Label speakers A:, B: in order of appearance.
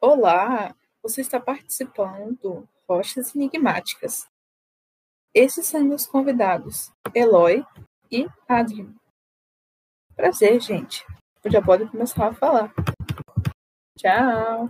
A: Olá, você está participando do Rochas Enigmáticas. Esses são meus convidados, Eloy e Adrian. Prazer, gente. Já pode começar a falar. Tchau.